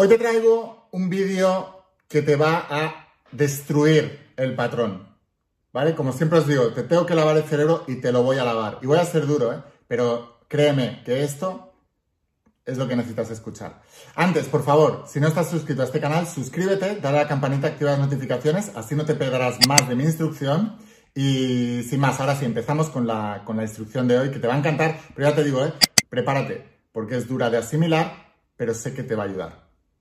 Hoy te traigo un vídeo que te va a destruir el patrón. ¿Vale? Como siempre os digo, te tengo que lavar el cerebro y te lo voy a lavar. Y voy a ser duro, ¿eh? Pero créeme que esto es lo que necesitas escuchar. Antes, por favor, si no estás suscrito a este canal, suscríbete, dale a la campanita, activa las notificaciones, así no te perderás más de mi instrucción. Y sin más, ahora sí, empezamos con la, con la instrucción de hoy, que te va a encantar, pero ya te digo, ¿eh? prepárate, porque es dura de asimilar, pero sé que te va a ayudar.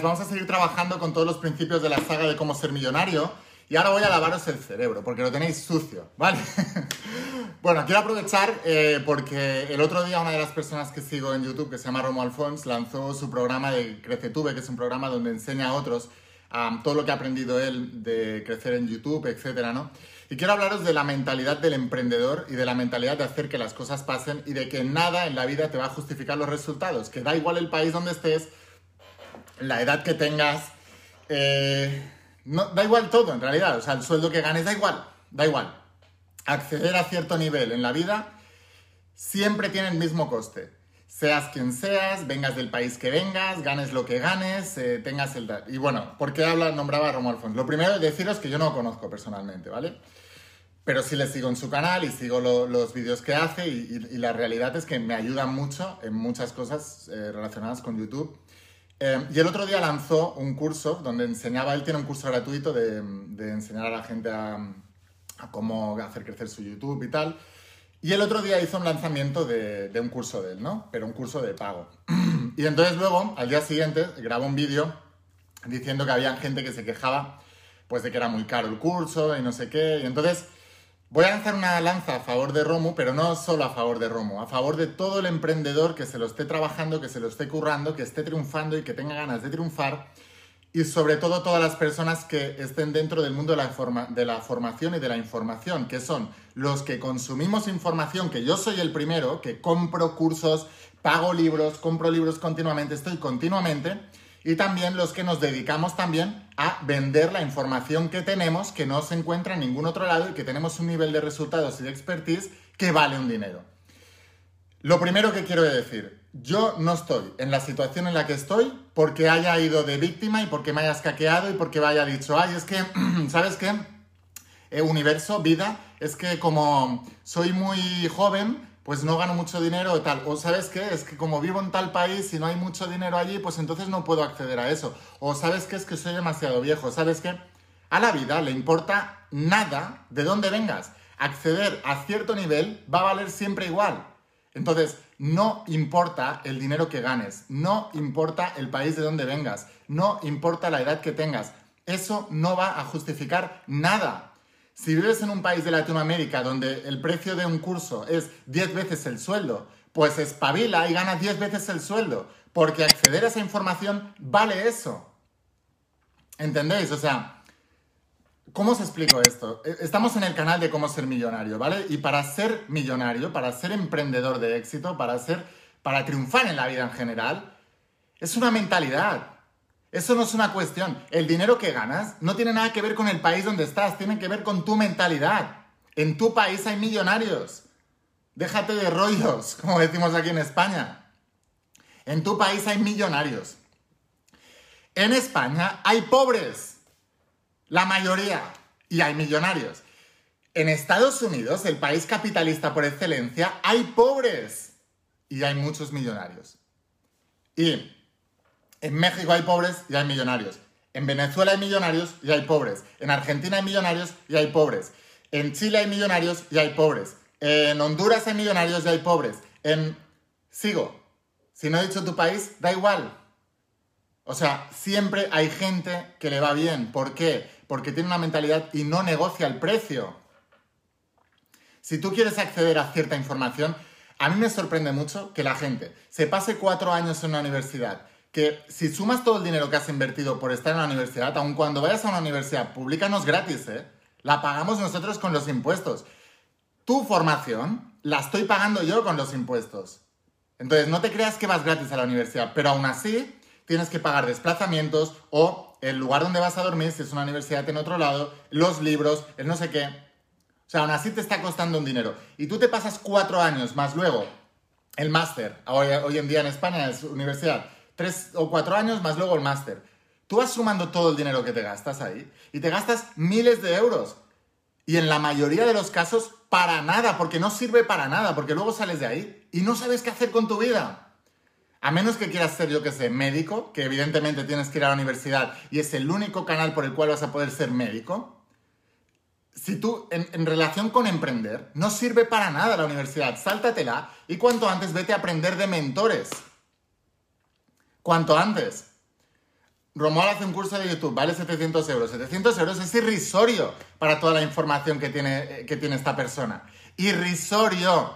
¿cómo estáis? Vamos a seguir trabajando con todos los principios de la saga de cómo ser millonario y ahora voy a lavaros el cerebro porque lo tenéis sucio, ¿vale? bueno, quiero aprovechar eh, porque el otro día una de las personas que sigo en YouTube, que se llama Romo Alfons, lanzó su programa de CreceTube, que es un programa donde enseña a otros todo lo que ha aprendido él de crecer en YouTube, etcétera, ¿no? Y quiero hablaros de la mentalidad del emprendedor y de la mentalidad de hacer que las cosas pasen y de que nada en la vida te va a justificar los resultados, que da igual el país donde estés, la edad que tengas, eh, no, da igual todo en realidad, o sea, el sueldo que ganes da igual, da igual. Acceder a cierto nivel en la vida siempre tiene el mismo coste. Seas quien seas, vengas del país que vengas, ganes lo que ganes, eh, tengas el... Y bueno, ¿por qué habla, nombraba a Romo Alfonso? Lo primero es deciros que yo no lo conozco personalmente, ¿vale? pero sí le sigo en su canal y sigo los vídeos que hace y, la realidad es que me ayuda mucho en muchas cosas eh, relacionadas con YouTube. Eh, y el otro día lanzó un curso donde enseñaba, él tiene un curso gratuito de, enseñar a la gente a, cómo hacer crecer su YouTube y tal. Y el otro día hizo un lanzamiento de, de un curso de él, ¿no? Pero un curso de pago. y entonces luego, al día siguiente, grabó un vídeo diciendo que había gente que se quejaba pues de que era muy caro el curso y no sé qué. Y entonces Voy a lanzar una lanza a favor de Romo, pero no solo a favor de Romo, a favor de todo el emprendedor que se lo esté trabajando, que se lo esté currando, que esté triunfando y que tenga ganas de triunfar. Y sobre todo todas las personas que estén dentro del mundo de la, de la formación y de la información, que son los que consumimos información, que yo soy el primero, que compro cursos, pago libros, compro libros continuamente, estoy continuamente y también los que nos dedicamos también a vender la información que tenemos que no se encuentra en ningún otro lado y que tenemos un nivel de resultados y de expertise que vale un dinero. Lo primero que quiero decir, yo no estoy en la situación en la que estoy porque haya ido de víctima y porque me haya escaqueado y porque me haya dicho, ay, es que, ¿sabes qué? Eh, universo, vida, es que como soy muy joven, pues no gano mucho dinero o tal. O sabes qué, es que como vivo en tal país y no hay mucho dinero allí, pues entonces no puedo acceder a eso. O sabes qué, es que soy demasiado viejo. ¿Sabes qué? A la vida le importa nada de dónde vengas. Acceder a cierto nivel va a valer siempre igual. Entonces, no importa el dinero que ganes, no importa el país de donde vengas, no importa la edad que tengas. Eso no va a justificar nada. Si vives en un país de Latinoamérica donde el precio de un curso es 10 veces el sueldo, pues espabila y gana 10 veces el sueldo, porque acceder a esa información vale eso. ¿Entendéis? O sea, ¿cómo os explico esto? E, estamos en el canal de cómo ser millonario, ¿vale? Y para ser millonario, para ser emprendedor de éxito, para ser para triunfar en la vida en general, es una mentalidad. Eso no es una cuestión. El dinero que ganas no tiene nada que ver con el país donde estás, tiene que ver con tu mentalidad. En tu país hay millonarios. Déjate de rollos, como decimos aquí en España. En tu país hay millonarios. En España hay pobres. La mayoría. Y hay millonarios. En Estados Unidos, el país capitalista por excelencia, hay pobres. Y hay muchos millonarios. Y en México hay pobres y hay millonarios. En Venezuela hay millonarios y hay pobres. En Argentina hay millonarios y hay pobres. En Chile hay millonarios y hay pobres. En Honduras hay millonarios y hay pobres. En... Sigo. Si no he dicho tu país, da igual. O sea, siempre hay gente que le va bien. ¿Por qué? Porque tiene una mentalidad y no negocia el precio. Si tú quieres acceder a cierta información, a mí me sorprende mucho que la gente se pase cuatro años en una universidad, que si sumas todo el dinero que has invertido por estar en la universidad, aun cuando vayas a una universidad pública, no es gratis, ¿eh? La pagamos nosotros con los impuestos. Tu formación la estoy pagando yo con los impuestos. Entonces, no te creas que vas gratis a la universidad, pero aún así tienes que pagar desplazamientos o el lugar donde vas a dormir, si es una universidad en otro lado, los libros, el no sé qué. O sea, aún así te está costando un dinero. Y tú te pasas cuatro años más luego el máster. Hoy, hoy en día en España es universidad. Tres o cuatro años más luego el máster. Tú vas sumando todo el dinero que te gastas ahí y te gastas miles de euros. Y en la mayoría de los casos, para nada, porque no sirve para nada, porque luego sales de ahí y no sabes qué hacer con tu vida. A menos que quieras ser, yo que sé, médico, que evidentemente tienes que ir a la universidad y es el único canal por el cual vas a poder ser médico. Si tú, en, relación con emprender, no sirve para nada la universidad, sáltatela y cuanto antes vete a aprender de mentores. Cuanto antes. Romuald hace un curso de YouTube, vale 700 euros. 700 euros es irrisorio para toda la información que tiene, que tiene esta persona. Irrisorio.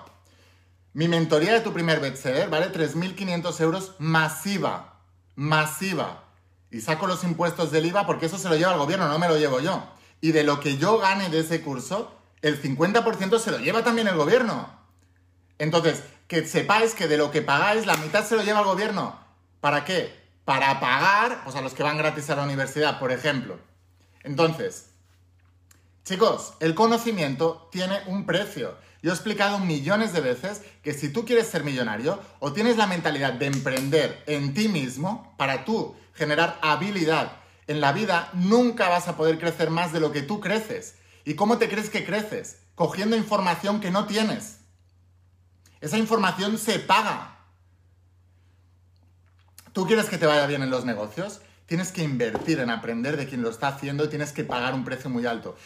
Mi mentoría de tu primer bestseller vale 3.500 euros masiva. Masiva. Y saco los impuestos del IVA porque eso se lo lleva el gobierno, no me lo llevo yo. Y de lo que yo gane de ese curso, el 50% se lo lleva también el gobierno. Entonces, que sepáis que de lo que pagáis, la mitad se lo lleva el gobierno. ¿Para qué? Para pagar pues, a los que van gratis a la universidad, por ejemplo. Entonces, chicos, el conocimiento tiene un precio. Yo he explicado millones de veces que si tú quieres ser millonario o tienes la mentalidad de emprender en ti mismo para tú generar habilidad en la vida, nunca vas a poder crecer más de lo que tú creces. ¿Y cómo te crees que creces? Cogiendo información que no tienes. Esa información se paga. ¿Tú quieres que te vaya bien en los negocios? Tienes que invertir en aprender de quien lo está haciendo y tienes que pagar un precio muy alto.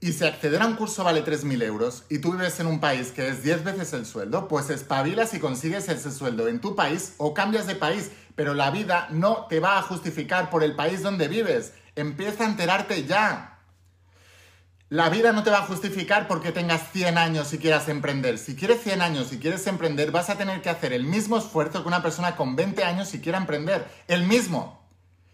Y si acceder a un curso vale 3.000 euros y tú vives en un país que es 10 veces el sueldo, pues espabilas y consigues ese sueldo en tu país o cambias de país, pero la vida no te va a justificar por el país donde vives. Empieza a enterarte ya. La vida no te va a justificar porque tengas 100 años y quieras emprender. Si quieres 100 años y quieres emprender, vas a tener que hacer el mismo esfuerzo que una persona con 20 años y quiera emprender. El mismo.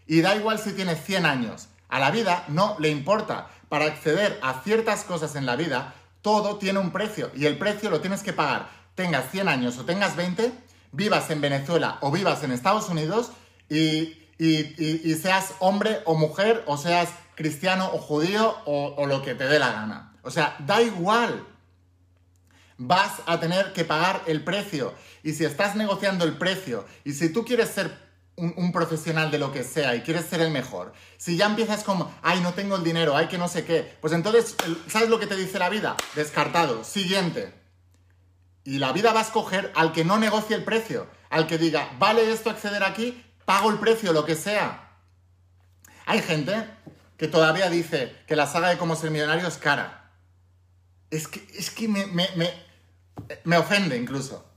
Y da igual si tienes 100 años. A la vida no le importa para acceder a ciertas cosas en la vida, todo tiene un precio y el precio lo tienes que pagar. Tengas 100 años o tengas 20, vivas en Venezuela o vivas en Estados Unidos y, seas hombre o mujer o seas cristiano o judío o, lo que te dé la gana. O sea, da igual. Vas a tener que pagar el precio. Y si estás negociando el precio y si tú quieres ser un, profesional de lo que sea y quieres ser el mejor, si ya empiezas como, ay, no tengo el dinero, ay, que no sé qué, pues entonces, ¿sabes lo que te dice la vida? Descartado. Siguiente. Y la vida va a escoger al que no negocie el precio, al que diga, vale esto acceder aquí, pago el precio, lo que sea. Hay gente que todavía dice que la saga de cómo ser millonario es cara. Es que, es que me, me, me ofende incluso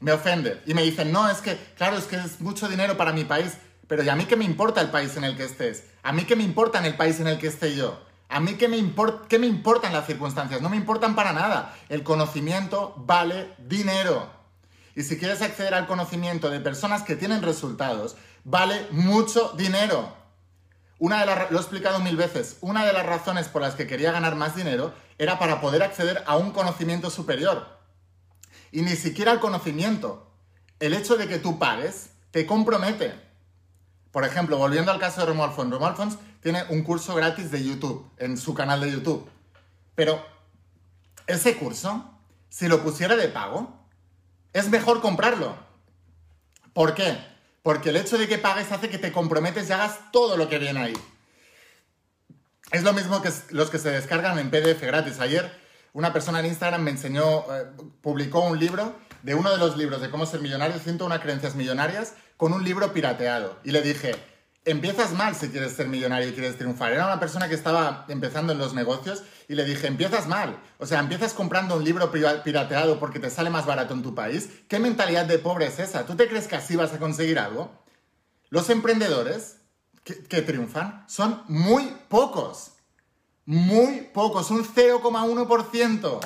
me ofende. Y me dicen, no, es que, claro, es que es mucho dinero para mi país. Pero ¿y a mí qué me importa el país en el que estés? ¿A mí qué me importa en el país en el que esté yo? ¿A mí qué me, qué me importan las circunstancias? No me importan para nada. El conocimiento vale dinero. Y si quieres acceder al conocimiento de personas que tienen resultados, vale mucho dinero. Una de las, lo he explicado mil veces, una de las razones por las que quería ganar más dinero era para poder acceder a un conocimiento superior y ni siquiera el conocimiento. El hecho de que tú pagues te compromete. Por ejemplo, volviendo al caso de Romuald Fons, Romuald Fons tiene un curso gratis de YouTube, en su canal de YouTube. Pero ese curso, si lo pusiera de pago, es mejor comprarlo. ¿Por qué? Porque el hecho de que pagues hace que te comprometes y hagas todo lo que viene ahí. Es lo mismo que los que se descargan en PDF gratis. Ayer una persona en Instagram me enseñó, eh, publicó un libro de uno de los libros de cómo ser millonario, 101 creencias millonarias, con un libro pirateado. Y le dije, empiezas mal si quieres ser millonario y quieres triunfar. Era una persona que estaba empezando en los negocios y le dije, empiezas mal. O sea, empiezas comprando un libro pirateado porque te sale más barato en tu país. ¿Qué mentalidad de pobre es esa? ¿Tú te crees que así vas a conseguir algo? Los emprendedores que triunfan son muy pocos. Muy pocos, un 0,1%.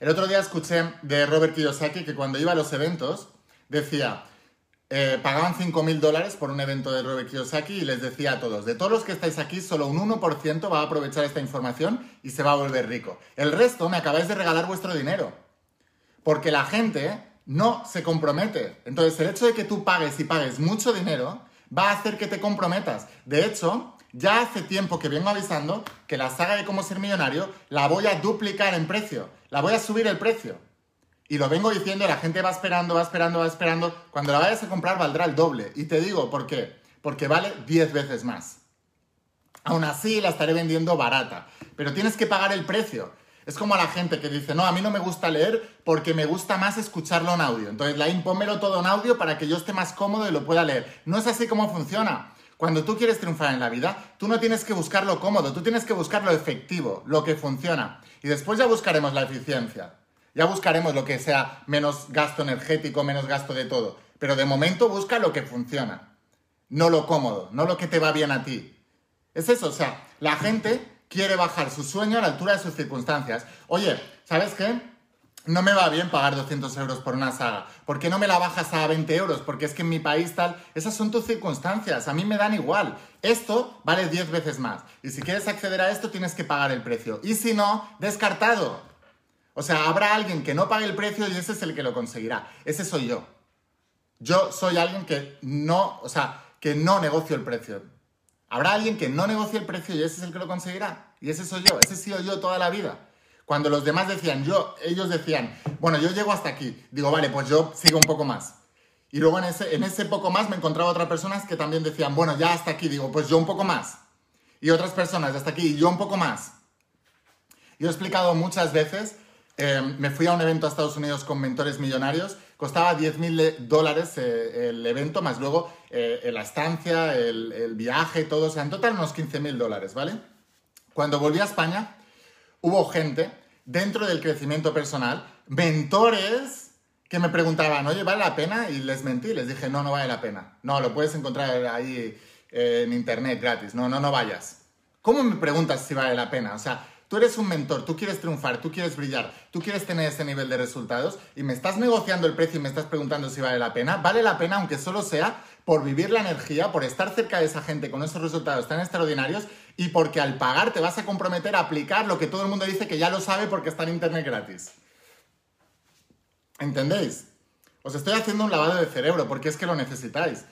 El otro día escuché de Robert Kiyosaki que cuando iba a los eventos decía, eh, pagaban 5.000 dólares por un evento de Robert Kiyosaki y les decía a todos, de todos los que estáis aquí, solo un 1% va a aprovechar esta información y se va a volver rico. El resto me acabáis de regalar vuestro dinero. Porque la gente no se compromete. Entonces, el hecho de que tú pagues y pagues mucho dinero va a hacer que te comprometas. De hecho, ya hace tiempo que vengo avisando que la saga de cómo ser millonario la voy a duplicar en precio. La voy a subir el precio. Y lo vengo diciendo, la gente va esperando, va esperando, va esperando. Cuando la vayas a comprar valdrá el doble. Y te digo, ¿por qué? Porque vale 10 veces más. Aún así la estaré vendiendo barata. Pero tienes que pagar el precio. Es como a la gente que dice, no, a mí no me gusta leer porque me gusta más escucharlo en audio. Entonces, la impómelo todo en audio para que yo esté más cómodo y lo pueda leer. No es así como funciona. Cuando tú quieres triunfar en la vida, tú no tienes que buscar lo cómodo, tú tienes que buscar lo efectivo, lo que funciona. Y después ya buscaremos la eficiencia. Ya buscaremos lo que sea menos gasto energético, menos gasto de todo. Pero de momento busca lo que funciona. No lo cómodo, no lo que te va bien a ti. Es eso, o sea, la gente quiere bajar su sueño a la altura de sus circunstancias. Oye, ¿sabes qué? No me va bien pagar 200 euros por una saga. ¿Por qué no me la bajas a 20 euros? Porque es que en mi país tal... Esas son tus circunstancias, a mí me dan igual. Esto vale 10 veces más. Y si quieres acceder a esto tienes que pagar el precio. Y si no, descartado. O sea, habrá alguien que no pague el precio y ese es el que lo conseguirá. Ese soy yo. Yo soy alguien que no, o sea, que no negocio el precio. Habrá alguien que no negocie el precio y ese es el que lo conseguirá. Y ese soy yo, ese he sido yo toda la vida. Cuando los demás decían, yo, ellos decían, bueno, yo llego hasta aquí. Digo, vale, pues yo sigo un poco más. Y luego en ese, en ese poco más me encontraba otras personas que también decían, bueno, ya hasta aquí. Digo, pues yo un poco más. Y otras personas, hasta aquí, yo un poco más. Yo he explicado muchas veces Em, me fui a un evento a Estados Unidos con mentores millonarios. Costaba 10.000 dólares eh, el evento, más luego eh, la estancia, el, viaje, todo. O sea, en total unos 15.000 dólares, ¿vale? Cuando volví a España, hubo gente dentro del crecimiento personal, mentores que me preguntaban, oye, ¿vale la pena? Y les mentí, les dije, no, no vale la pena. No, lo puedes encontrar ahí eh, en internet gratis. No, no, no vayas. ¿Cómo me preguntas si vale la pena? O sea, Tú eres un mentor, tú quieres triunfar, tú quieres brillar, tú quieres tener ese nivel de resultados y me estás negociando el precio y me estás preguntando si vale la pena. Vale la pena aunque solo sea por vivir la energía, por estar cerca de esa gente con esos resultados tan extraordinarios y porque al pagar te vas a comprometer a aplicar lo que todo el mundo dice que ya lo sabe porque está en internet gratis. ¿Entendéis? Os estoy haciendo un lavado de cerebro porque es que lo necesitáis.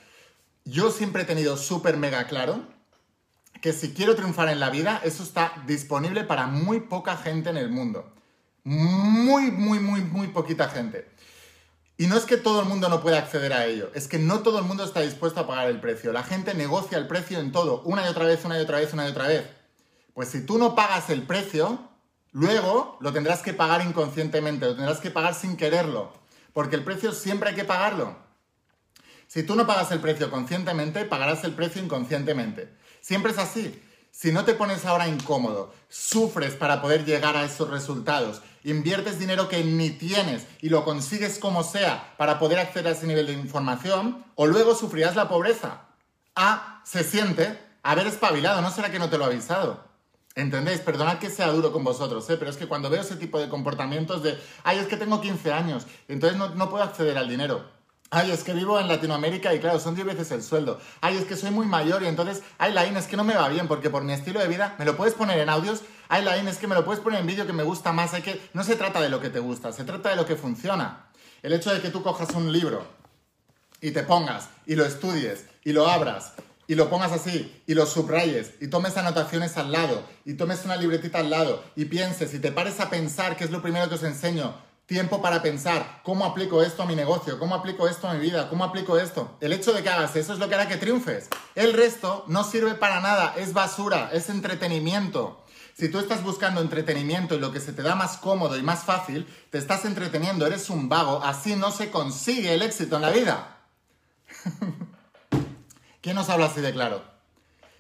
Yo siempre he tenido súper mega claro que si quiero triunfar en la vida, eso está disponible para muy poca gente en el mundo. Muy, muy, muy, muy poquita gente. Y no es que todo el mundo no pueda acceder a ello, es que no todo el mundo está dispuesto a pagar el precio. La gente negocia el precio en todo, una y otra vez, una y otra vez, una y otra vez. Pues si tú no pagas el precio, luego lo tendrás que pagar inconscientemente, lo tendrás que pagar sin quererlo, porque el precio siempre hay que pagarlo. Si tú no pagas el precio conscientemente, pagarás el precio inconscientemente. Siempre es así. Si no te pones ahora incómodo, sufres para poder llegar a esos resultados, inviertes dinero que ni tienes y lo consigues como sea para poder acceder a ese nivel de información, o luego sufrirás la pobreza. Ah, se siente haber espabilado, ¿no será que no te lo ha avisado? ¿Entendéis? Perdonad que sea duro con vosotros, ¿eh? pero es que cuando veo ese tipo de comportamientos de, ay, es que tengo 15 años, entonces no, no puedo acceder al dinero. Ay, es que vivo en Latinoamérica y claro, son 10 veces el sueldo. Ay, es que soy muy mayor y entonces, ay, Lain, es que no me va bien porque por mi estilo de vida, ¿me lo puedes poner en audios? Ay, Lain, es que me lo puedes poner en vídeo que me gusta más. Hay que... No se trata de lo que te gusta, se trata de lo que funciona. El hecho de que tú cojas un libro y te pongas y lo estudies y lo abras y lo pongas así y lo subrayes y tomes anotaciones al lado y tomes una libretita al lado y pienses y te pares a pensar, que es lo primero que os enseño, tiempo para pensar cómo aplico esto a mi negocio, cómo aplico esto a mi vida, cómo aplico esto. El hecho de que hagas eso es lo que hará que triunfes. El resto no sirve para nada, es basura, es entretenimiento. Si tú estás buscando entretenimiento y lo que se te da más cómodo y más fácil, te estás entreteniendo, eres un vago, así no se consigue el éxito en la vida. ¿Quién nos habla así de claro?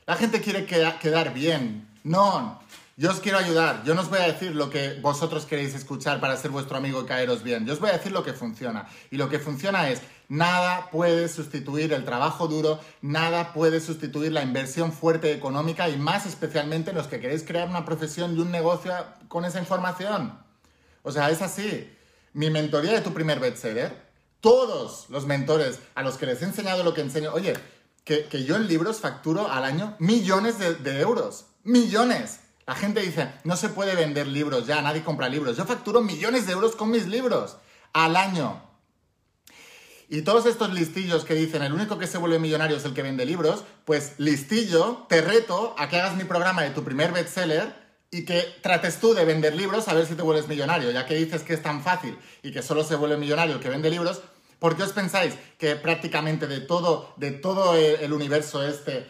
La gente quiere quedar bien. No, yo os quiero ayudar, yo no os voy a decir lo que vosotros queréis escuchar para ser vuestro amigo y caeros bien, yo os voy a decir lo que funciona. Y lo que funciona es, nada puede sustituir el trabajo duro, nada puede sustituir la inversión fuerte económica y más especialmente los que queréis crear una profesión y un negocio con esa información. O sea, es así. Mi mentoría de tu primer bestseller todos los mentores a los que les he enseñado lo que enseño, oye, que, yo en libros facturo al año millones de euros. Millones. La gente dice, no se puede vender libros ya, nadie compra libros. Yo facturo millones de euros con mis libros al año. Y todos estos listillos que dicen el único que se vuelve millonario es el que vende libros, pues listillo, te reto a que hagas mi programa de tu primer bestseller y que trates tú de vender libros a ver si te vuelves millonario, ya que dices que es tan fácil y que solo se vuelve millonario el que vende libros, ¿por qué os pensáis que prácticamente de todo, de todo el universo este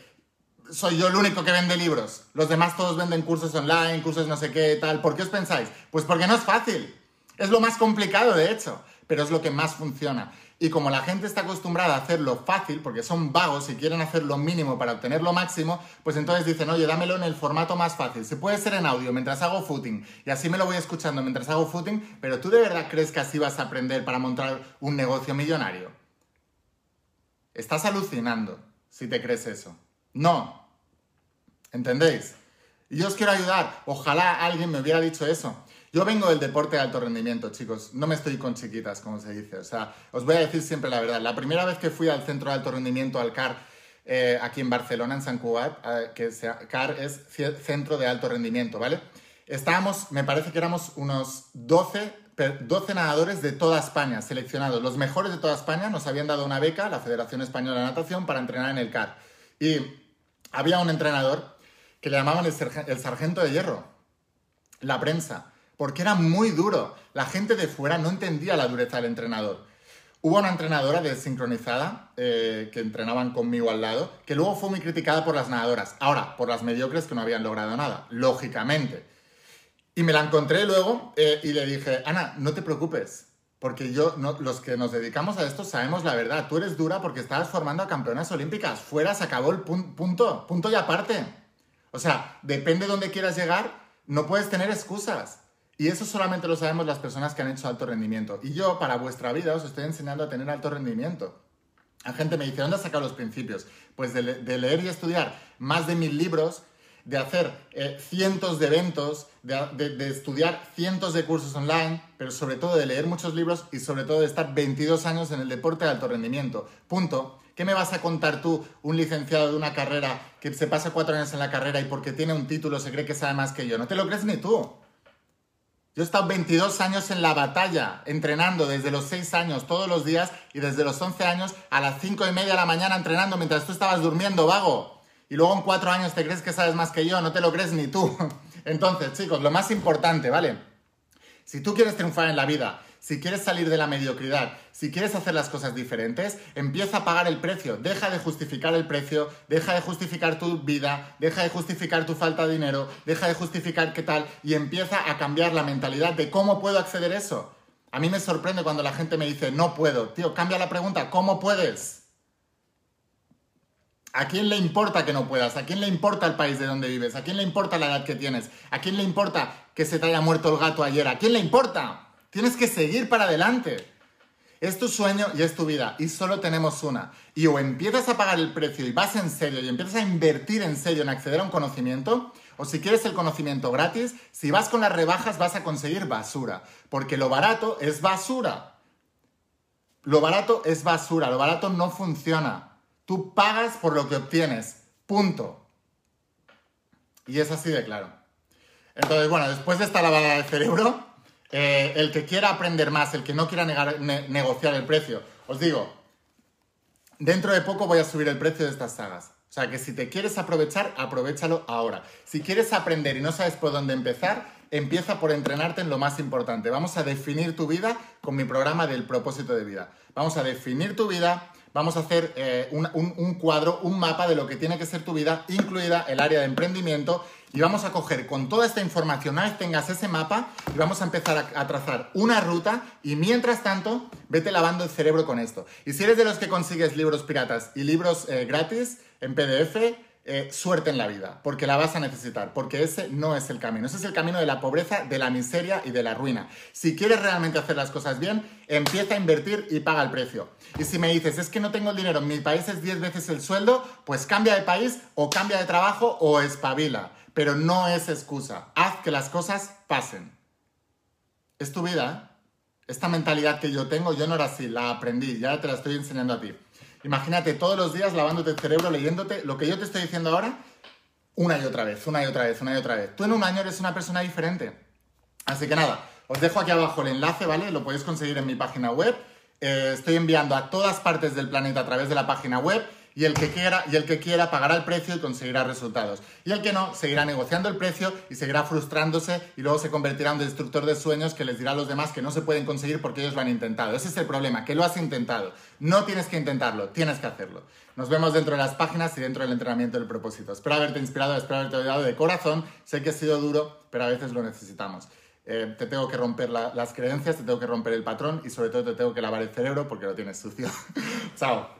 soy yo el único que vende libros? Los demás todos venden cursos online, cursos no sé qué, tal. ¿Por qué os pensáis? Pues porque no es fácil. Es lo más complicado, de hecho, pero es lo que más funciona. Y como la gente está acostumbrada a hacerlo fácil, porque son vagos y quieren hacer lo mínimo para obtener lo máximo, pues entonces dicen, oye, dámelo en el formato más fácil. Se puede ser en audio mientras hago footing y así me lo voy escuchando mientras hago footing, pero ¿tú de verdad crees que así vas a aprender para montar un negocio millonario? Estás alucinando si te crees eso. No. ¿Entendéis? Y yo os quiero ayudar. Ojalá alguien me hubiera dicho eso. Yo vengo del deporte de alto rendimiento, chicos. No me estoy con chiquitas, como se dice. O sea, os voy a decir siempre la verdad. La primera vez que fui al centro de alto rendimiento, al CAR, eh, aquí en Barcelona, en San Cugat, eh, que sea, CAR es Centro de Alto Rendimiento, ¿vale? Estábamos, me parece que éramos unos 12, 12 nadadores de toda España, seleccionados. Los mejores de toda España nos habían dado una beca, la Federación Española de Natación, para entrenar en el CAR. Y había un entrenador que le llamaban el sargento de hierro, la prensa porque era muy duro. La gente de fuera no entendía la dureza del entrenador. Hubo una entrenadora desincronizada eh, que entrenaban conmigo al lado, que luego fue muy criticada por las nadadoras. Ahora, por las mediocres que no habían logrado nada, lógicamente. Y me la encontré luego eh, y le dije, Ana, no te preocupes, porque yo, los que nos dedicamos a esto sabemos la verdad. Tú eres dura porque estabas formando a campeonas olímpicas. Fuera se acabó el punto, punto y aparte. O sea, depende de dónde quieras llegar, no puedes tener excusas. Y eso solamente lo sabemos las personas que han hecho alto rendimiento. Y yo, para vuestra vida, os estoy enseñando a tener alto rendimiento. La gente me dice, ¿dónde has sacado los principios? Pues de, leer y estudiar más de mil libros, de hacer eh, cientos de eventos, de, estudiar cientos de cursos online, pero sobre todo de leer muchos libros y sobre todo de estar 22 años en el deporte de alto rendimiento. Punto. ¿Qué me vas a contar tú, un licenciado de una carrera que se pasa cuatro años en la carrera y porque tiene un título se cree que sabe más que yo? No te lo crees ni tú. Yo he estado 22 años en la batalla, entrenando desde los 6 años todos los días y desde los 11 años a las 5 y media de la mañana entrenando mientras tú estabas durmiendo, vago. Y luego en 4 años te crees que sabes más que yo, no te lo crees ni tú. Entonces, chicos, lo más importante, ¿vale? Si tú quieres triunfar en la vida, si quieres salir de la mediocridad, si quieres hacer las cosas diferentes, empieza a pagar el precio. Deja de justificar el precio, deja de justificar tu vida, deja de justificar tu falta de dinero, deja de justificar qué tal y empieza a cambiar la mentalidad de cómo puedo acceder a eso. A mí me sorprende cuando la gente me dice, no puedo. Tío, cambia la pregunta, ¿cómo puedes? ¿A quién le importa que no puedas? ¿A quién le importa el país de donde vives? ¿A quién le importa la edad que tienes? ¿A quién le importa que se te haya muerto el gato ayer? ¿A quién le importa? Tienes que seguir para adelante. Es tu sueño y es tu vida y solo tenemos una. Y o empiezas a pagar el precio y vas en serio y empiezas a invertir en serio en acceder a un conocimiento, o si quieres el conocimiento gratis, si vas con las rebajas vas a conseguir basura, porque lo barato es basura. Lo barato es basura, lo barato no funciona. Tú pagas por lo que obtienes, punto. Y es así de claro. Entonces, bueno, después de esta lavada de cerebro, eh, el que quiera aprender más, el que no quiera negociar el precio, os digo, dentro de poco voy a subir el precio de estas sagas. O sea que si te quieres aprovechar, aprovechalo ahora. Si quieres aprender y no sabes por dónde empezar, empieza por entrenarte en lo más importante. Vamos a definir tu vida con mi programa del propósito de vida. Vamos a definir tu vida, vamos a hacer eh, un, cuadro, un mapa de lo que tiene que ser tu vida, incluida el área de emprendimiento y vamos a coger con toda esta información, vez tengas ese mapa, y vamos a empezar a, trazar una ruta y mientras tanto, vete lavando el cerebro con esto. Y si eres de los que consigues libros piratas y libros eh, gratis en PDF, eh, suerte en la vida, porque la vas a necesitar, porque ese no es el camino. Ese es el camino de la pobreza, de la miseria y de la ruina. Si quieres realmente hacer las cosas bien, empieza a invertir y paga el precio. Y si me dices, es que no tengo dinero, mi país es 10 veces el sueldo, pues cambia de país o cambia de trabajo o espabila pero no es excusa. Haz que las cosas pasen. Es tu vida, esta mentalidad que yo tengo, yo no era así, la aprendí, ya te la estoy enseñando a ti. Imagínate todos los días lavándote el cerebro, leyéndote lo que yo te estoy diciendo ahora, una y otra vez, una y otra vez, una y otra vez. Tú en un año eres una persona diferente. Así que nada, os dejo aquí abajo el enlace, ¿vale? Lo podéis conseguir en mi página web. Eh, estoy enviando a todas partes del planeta a través de la página web y el que quiera y el que quiera pagará el precio y conseguirá resultados. Y el que no seguirá negociando el precio y seguirá frustrándose y luego se convertirá en un destructor de sueños que les dirá a los demás que no se pueden conseguir porque ellos lo han intentado. Ese es el problema, que lo has intentado. No tienes que intentarlo, tienes que hacerlo. Nos vemos dentro de las páginas y dentro del entrenamiento del propósito. Espero haberte inspirado, espero haberte ayudado de corazón. Sé que ha sido duro, pero a veces lo necesitamos. Eh, te tengo que romper las creencias, te tengo que romper el patrón y sobre todo te tengo que lavar el cerebro porque lo tienes sucio. Chao.